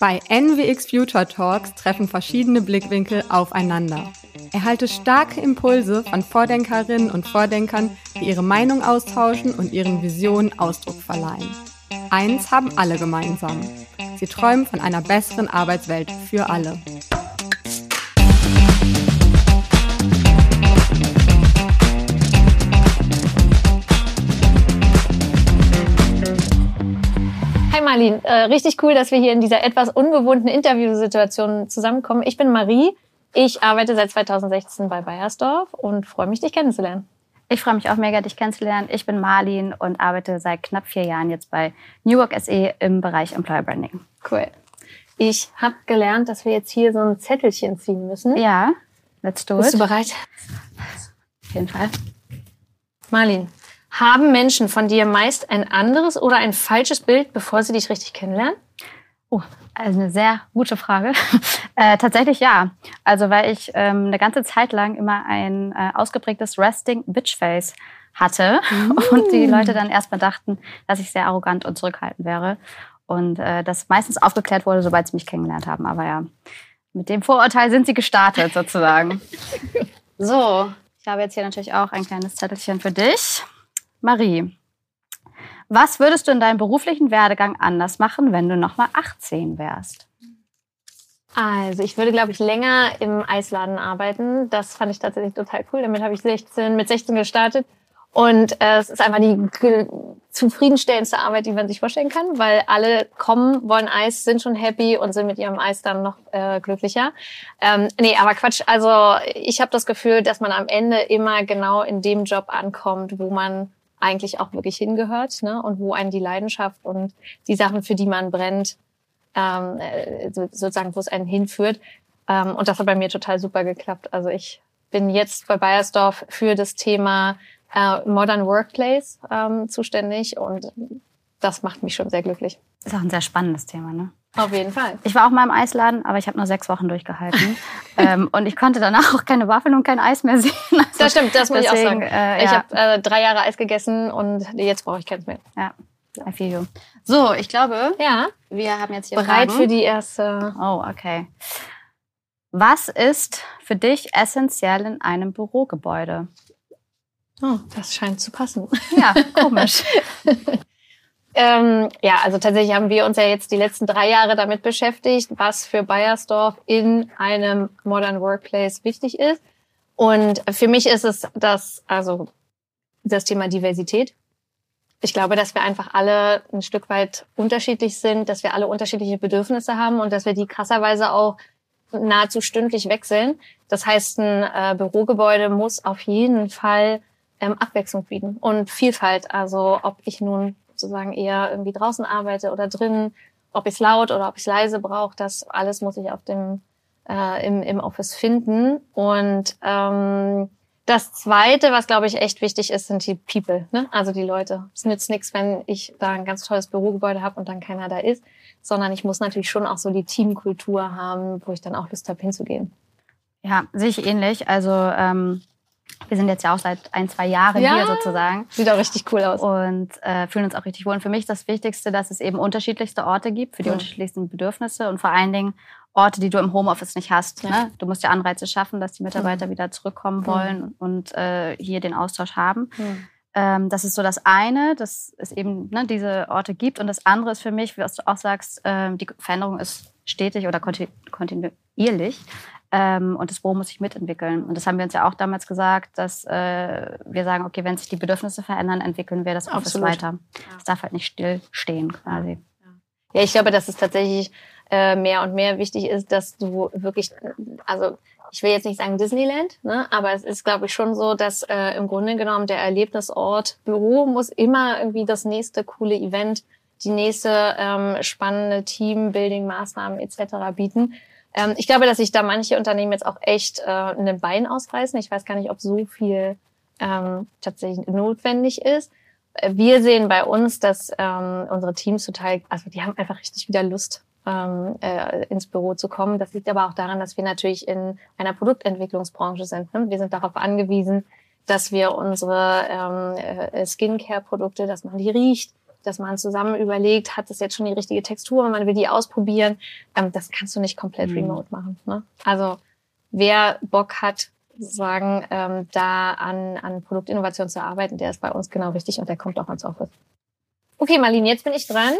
Bei NWX Future Talks treffen verschiedene Blickwinkel aufeinander. Erhalte starke Impulse von Vordenkerinnen und Vordenkern, die ihre Meinung austauschen und ihren Visionen Ausdruck verleihen. Eins haben alle gemeinsam. Sie träumen von einer besseren Arbeitswelt für alle. Marlin, äh, richtig cool, dass wir hier in dieser etwas ungewohnten Interviewsituation zusammenkommen. Ich bin Marie, ich arbeite seit 2016 bei Bayersdorf und freue mich, dich kennenzulernen. Ich freue mich auch mega, dich kennenzulernen. Ich bin Marlin und arbeite seit knapp vier Jahren jetzt bei New York SE im Bereich Employer Branding. Cool. Ich habe gelernt, dass wir jetzt hier so ein Zettelchen ziehen müssen. Ja, let's do it. Bist du bereit? Auf jeden Fall. Marlin, haben Menschen von dir meist ein anderes oder ein falsches Bild, bevor sie dich richtig kennenlernen? Oh, also eine sehr gute Frage. äh, tatsächlich ja. Also weil ich ähm, eine ganze Zeit lang immer ein äh, ausgeprägtes Resting Bitch Face hatte mm. und die Leute dann erstmal dachten, dass ich sehr arrogant und zurückhaltend wäre und äh, das meistens aufgeklärt wurde, sobald sie mich kennengelernt haben. Aber ja, mit dem Vorurteil sind sie gestartet sozusagen. so, ich habe jetzt hier natürlich auch ein kleines Zettelchen für dich. Marie, was würdest du in deinem beruflichen Werdegang anders machen, wenn du nochmal 18 wärst? Also ich würde, glaube ich, länger im Eisladen arbeiten. Das fand ich tatsächlich total cool. Damit habe ich 16, mit 16 gestartet. Und äh, es ist einfach die zufriedenstellendste Arbeit, die man sich vorstellen kann, weil alle kommen, wollen Eis, sind schon happy und sind mit ihrem Eis dann noch äh, glücklicher. Ähm, nee, aber Quatsch. Also ich habe das Gefühl, dass man am Ende immer genau in dem Job ankommt, wo man eigentlich auch wirklich hingehört ne? und wo einen die Leidenschaft und die Sachen, für die man brennt, ähm, äh, sozusagen, wo es einen hinführt. Ähm, und das hat bei mir total super geklappt. Also ich bin jetzt bei Bayersdorf für das Thema äh, Modern Workplace ähm, zuständig und das macht mich schon sehr glücklich. Ist auch ein sehr spannendes Thema, ne? Auf jeden Fall. Ich war auch mal im Eisladen, aber ich habe nur sechs Wochen durchgehalten. ähm, und ich konnte danach auch keine Waffeln und kein Eis mehr sehen. Also das stimmt, das muss deswegen, ich auch sagen. Äh, ja. Ich habe äh, drei Jahre Eis gegessen und jetzt brauche ich keins mehr. Ja, I feel you. So, ich glaube, ja. wir haben jetzt hier Bereit Fragen. für die erste. Oh, okay. Was ist für dich essentiell in einem Bürogebäude? Oh, das scheint zu passen. Ja, komisch. Ähm, ja, also tatsächlich haben wir uns ja jetzt die letzten drei Jahre damit beschäftigt, was für Bayersdorf in einem Modern Workplace wichtig ist. Und für mich ist es das, also das Thema Diversität. Ich glaube, dass wir einfach alle ein Stück weit unterschiedlich sind, dass wir alle unterschiedliche Bedürfnisse haben und dass wir die krasserweise auch nahezu stündlich wechseln. Das heißt, ein äh, Bürogebäude muss auf jeden Fall ähm, Abwechslung bieten und Vielfalt. Also ob ich nun sozusagen eher irgendwie draußen arbeite oder drin, ob ich es laut oder ob ich es leise brauche, das alles muss ich auf dem äh, im, im Office finden. Und ähm, das Zweite, was glaube ich echt wichtig ist, sind die People, ne? also die Leute. Es nützt nichts, wenn ich da ein ganz tolles Bürogebäude habe und dann keiner da ist, sondern ich muss natürlich schon auch so die Teamkultur haben, wo ich dann auch Lust habe hinzugehen. Ja, sehe ich ähnlich. Also ähm, wir sind jetzt ja auch seit ein, zwei Jahren ja, hier sozusagen. Sieht auch richtig cool aus. Und äh, fühlen uns auch richtig wohl. Und für mich das Wichtigste, dass es eben unterschiedlichste Orte gibt für die ja. unterschiedlichsten Bedürfnisse und vor allen Dingen Orte, die du im Homeoffice nicht hast. Ja. Ne? Du musst ja Anreize schaffen, dass die Mitarbeiter wieder zurückkommen wollen und äh, hier den Austausch haben. Ähm, das ist so das eine, dass es eben ne, diese Orte gibt. Und das andere ist für mich, was du auch sagst, äh, die Veränderung ist stetig oder kontinuierlich. Ähm, und das Büro muss sich mitentwickeln. Und das haben wir uns ja auch damals gesagt, dass äh, wir sagen, okay, wenn sich die Bedürfnisse verändern, entwickeln wir das Office Absolut. weiter. Es ja. darf halt nicht stillstehen quasi. Ja, ich glaube, dass es tatsächlich äh, mehr und mehr wichtig ist, dass du wirklich, also ich will jetzt nicht sagen Disneyland, ne, aber es ist, glaube ich, schon so, dass äh, im Grunde genommen der Erlebnisort Büro muss immer irgendwie das nächste coole Event, die nächste ähm, spannende Teambuilding-Maßnahmen etc. bieten. Ähm, ich glaube, dass sich da manche Unternehmen jetzt auch echt äh, ein Bein ausreißen. Ich weiß gar nicht, ob so viel ähm, tatsächlich notwendig ist. Wir sehen bei uns, dass ähm, unsere Teams total, also die haben einfach richtig wieder Lust, ähm, äh, ins Büro zu kommen. Das liegt aber auch daran, dass wir natürlich in einer Produktentwicklungsbranche sind. Ne? Wir sind darauf angewiesen, dass wir unsere ähm, äh, Skincare-Produkte, dass man die riecht, dass man zusammen überlegt, hat das jetzt schon die richtige Textur, man will die ausprobieren. Ähm, das kannst du nicht komplett mhm. remote machen. Ne? Also wer Bock hat, sagen, ähm, da an, an Produktinnovation zu arbeiten, der ist bei uns genau richtig und der kommt auch ans Office. Okay, Marlene, jetzt bin ich dran.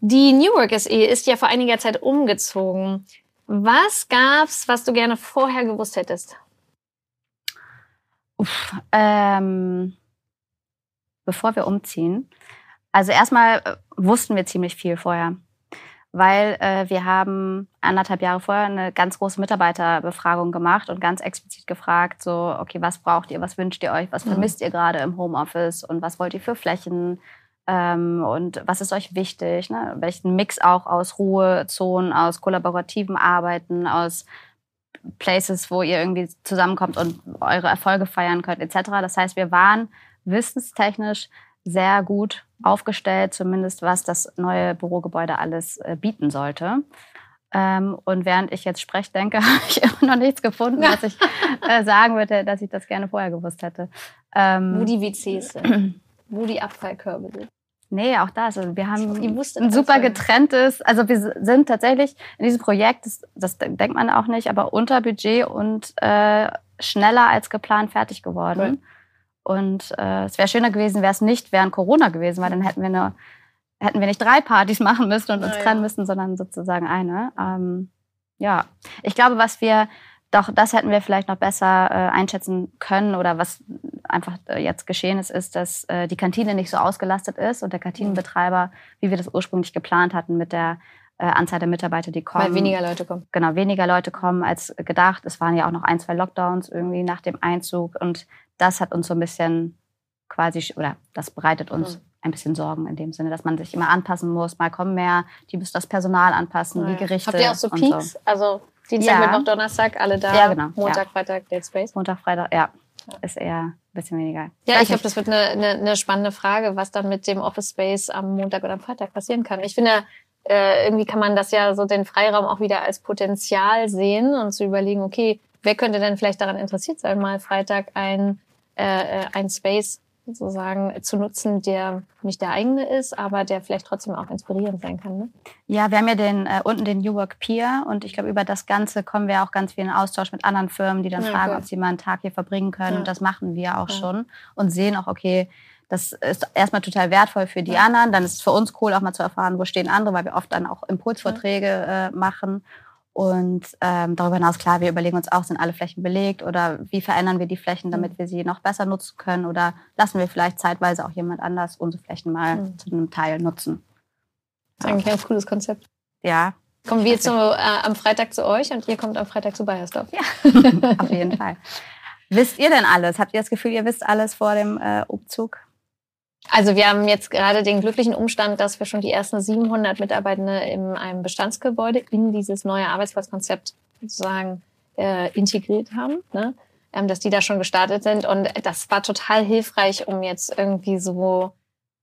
Die New Work SE ist ja vor einiger Zeit umgezogen. Was gab's, was du gerne vorher gewusst hättest? Uff, ähm, bevor wir umziehen. Also erstmal äh, wussten wir ziemlich viel vorher weil äh, wir haben anderthalb Jahre vorher eine ganz große Mitarbeiterbefragung gemacht und ganz explizit gefragt, so, okay, was braucht ihr, was wünscht ihr euch, was mhm. vermisst ihr gerade im Homeoffice und was wollt ihr für Flächen ähm, und was ist euch wichtig, ne? welchen Mix auch aus Ruhezonen, aus kollaborativen Arbeiten, aus Places, wo ihr irgendwie zusammenkommt und eure Erfolge feiern könnt, etc. Das heißt, wir waren wissenstechnisch sehr gut aufgestellt, zumindest was das neue Bürogebäude alles äh, bieten sollte. Ähm, und während ich jetzt spreche, denke, habe ich immer noch nichts gefunden, was ich äh, sagen würde, dass ich das gerne vorher gewusst hätte. Ähm, wo die WCs sind, wo die Abfallkörbe sind. Nee, auch das. Also wir haben ein super getrenntes, also wir sind tatsächlich in diesem Projekt, das, das denkt man auch nicht, aber unter Budget und äh, schneller als geplant fertig geworden. Cool. Und äh, es wäre schöner gewesen, wäre es nicht während Corona gewesen, weil dann hätten wir eine, hätten wir nicht drei Partys machen müssen und uns ja, trennen müssen, sondern sozusagen eine. Ähm, ja, ich glaube, was wir doch, das hätten wir vielleicht noch besser äh, einschätzen können oder was einfach äh, jetzt geschehen ist, ist, dass äh, die Kantine nicht so ausgelastet ist und der Kantinenbetreiber, wie wir das ursprünglich geplant hatten mit der äh, Anzahl der Mitarbeiter, die kommen. Weil weniger Leute kommen. Genau, weniger Leute kommen als gedacht. Es waren ja auch noch ein, zwei Lockdowns irgendwie nach dem Einzug und das hat uns so ein bisschen quasi, oder das bereitet uns mhm. ein bisschen Sorgen in dem Sinne, dass man sich immer anpassen muss. Mal kommen mehr, die müssen das Personal anpassen, ja. die Gerichte. Habt ihr auch so Peaks? So. Also Dienstag, ja. Mittwoch, Donnerstag, alle da. Ja, genau. Montag, ja. Freitag, Dead Space. Montag, Freitag, ja. Ist eher ein bisschen weniger. Ja, ich glaube, das wird eine, eine, eine spannende Frage, was dann mit dem Office Space am Montag oder am Freitag passieren kann. Ich finde, äh, irgendwie kann man das ja so den Freiraum auch wieder als Potenzial sehen und zu überlegen, okay, wer könnte denn vielleicht daran interessiert sein, mal Freitag ein äh, äh, ein Space sozusagen zu nutzen, der nicht der eigene ist, aber der vielleicht trotzdem auch inspirierend sein kann. Ne? Ja, wir haben ja den, äh, unten den New Work Peer und ich glaube, über das Ganze kommen wir auch ganz viel in Austausch mit anderen Firmen, die dann ja, fragen, okay. ob sie mal einen Tag hier verbringen können. Ja. Und das machen wir auch ja. schon und sehen auch, okay, das ist erstmal total wertvoll für die anderen. Dann ist es für uns cool, auch mal zu erfahren, wo stehen andere, weil wir oft dann auch Impulsvorträge äh, machen. Und ähm, darüber hinaus, klar, wir überlegen uns auch, sind alle Flächen belegt oder wie verändern wir die Flächen, damit wir sie noch besser nutzen können oder lassen wir vielleicht zeitweise auch jemand anders unsere Flächen mal mhm. zu einem Teil nutzen. Das ist eigentlich ein cooles Konzept. Ja. Kommen wir zu, äh, am Freitag zu euch und ihr kommt am Freitag zu Bayersdorf. Ja, auf jeden Fall. Wisst ihr denn alles? Habt ihr das Gefühl, ihr wisst alles vor dem äh, Umzug? Also wir haben jetzt gerade den glücklichen Umstand, dass wir schon die ersten 700 Mitarbeitende in einem Bestandsgebäude in dieses neue Arbeitsplatzkonzept sozusagen äh, integriert haben, ne? ähm, dass die da schon gestartet sind. Und das war total hilfreich, um jetzt irgendwie so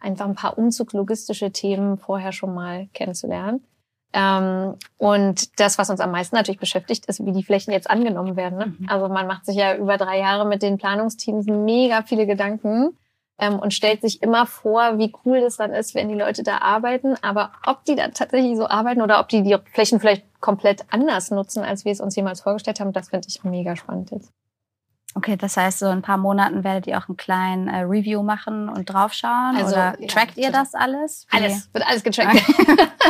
einfach ein paar umzuglogistische Themen vorher schon mal kennenzulernen. Ähm, und das, was uns am meisten natürlich beschäftigt, ist, wie die Flächen jetzt angenommen werden. Ne? Mhm. Also man macht sich ja über drei Jahre mit den Planungsteams mega viele Gedanken ähm, und stellt sich immer vor, wie cool das dann ist, wenn die Leute da arbeiten. Aber ob die da tatsächlich so arbeiten oder ob die die Flächen vielleicht komplett anders nutzen, als wir es uns jemals vorgestellt haben, das finde ich mega spannend jetzt. Okay, das heißt, so in ein paar Monaten werdet ihr auch einen kleinen äh, Review machen und draufschauen? Also, oder ja, trackt ihr das alles? Wie? Alles, wird alles getrackt.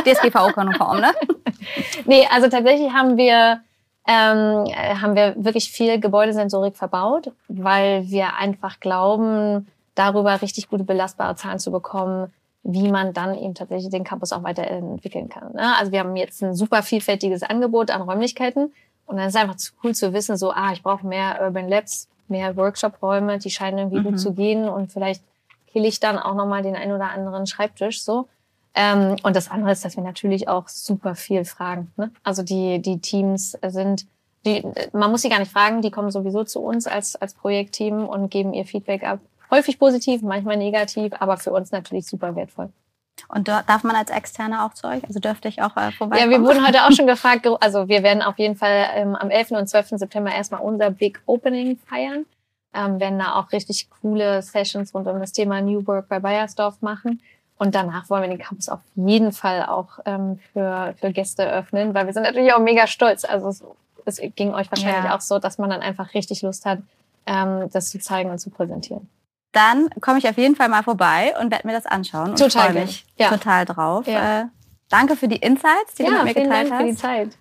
DSGVO-konform, ne? nee, also tatsächlich haben wir, ähm, haben wir wirklich viel Gebäudesensorik verbaut, weil wir einfach glauben, darüber richtig gute belastbare Zahlen zu bekommen, wie man dann eben tatsächlich den Campus auch weiterentwickeln kann. Ne? Also wir haben jetzt ein super vielfältiges Angebot an Räumlichkeiten und dann ist es einfach zu cool zu wissen, so, ah, ich brauche mehr Urban Labs, mehr Workshop-Räume, die scheinen irgendwie mhm. gut zu gehen und vielleicht kill ich dann auch nochmal den ein oder anderen Schreibtisch so. Ähm, und das andere ist, dass wir natürlich auch super viel fragen. Ne? Also die, die Teams sind, die, man muss sie gar nicht fragen, die kommen sowieso zu uns als, als Projektteam und geben ihr Feedback ab häufig positiv, manchmal negativ, aber für uns natürlich super wertvoll. Und darf man als Externer auch zu euch? Also dürfte ich auch äh, vorbeikommen? Ja, wir wurden heute auch schon gefragt. Also wir werden auf jeden Fall ähm, am 11. und 12. September erstmal unser Big Opening feiern. ähm, werden da auch richtig coole Sessions rund um das Thema New Work bei Bayersdorf machen. Und danach wollen wir den Campus auf jeden Fall auch ähm, für, für Gäste öffnen, weil wir sind natürlich auch mega stolz. Also es, es ging euch wahrscheinlich ja. auch so, dass man dann einfach richtig Lust hat, ähm, das zu zeigen und zu präsentieren. Dann komme ich auf jeden Fall mal vorbei und werde mir das anschauen. Total. Und freue mich ja. total drauf. Ja. Äh, danke für die Insights, die du mit mir geteilt Dank hast. Für die Zeit.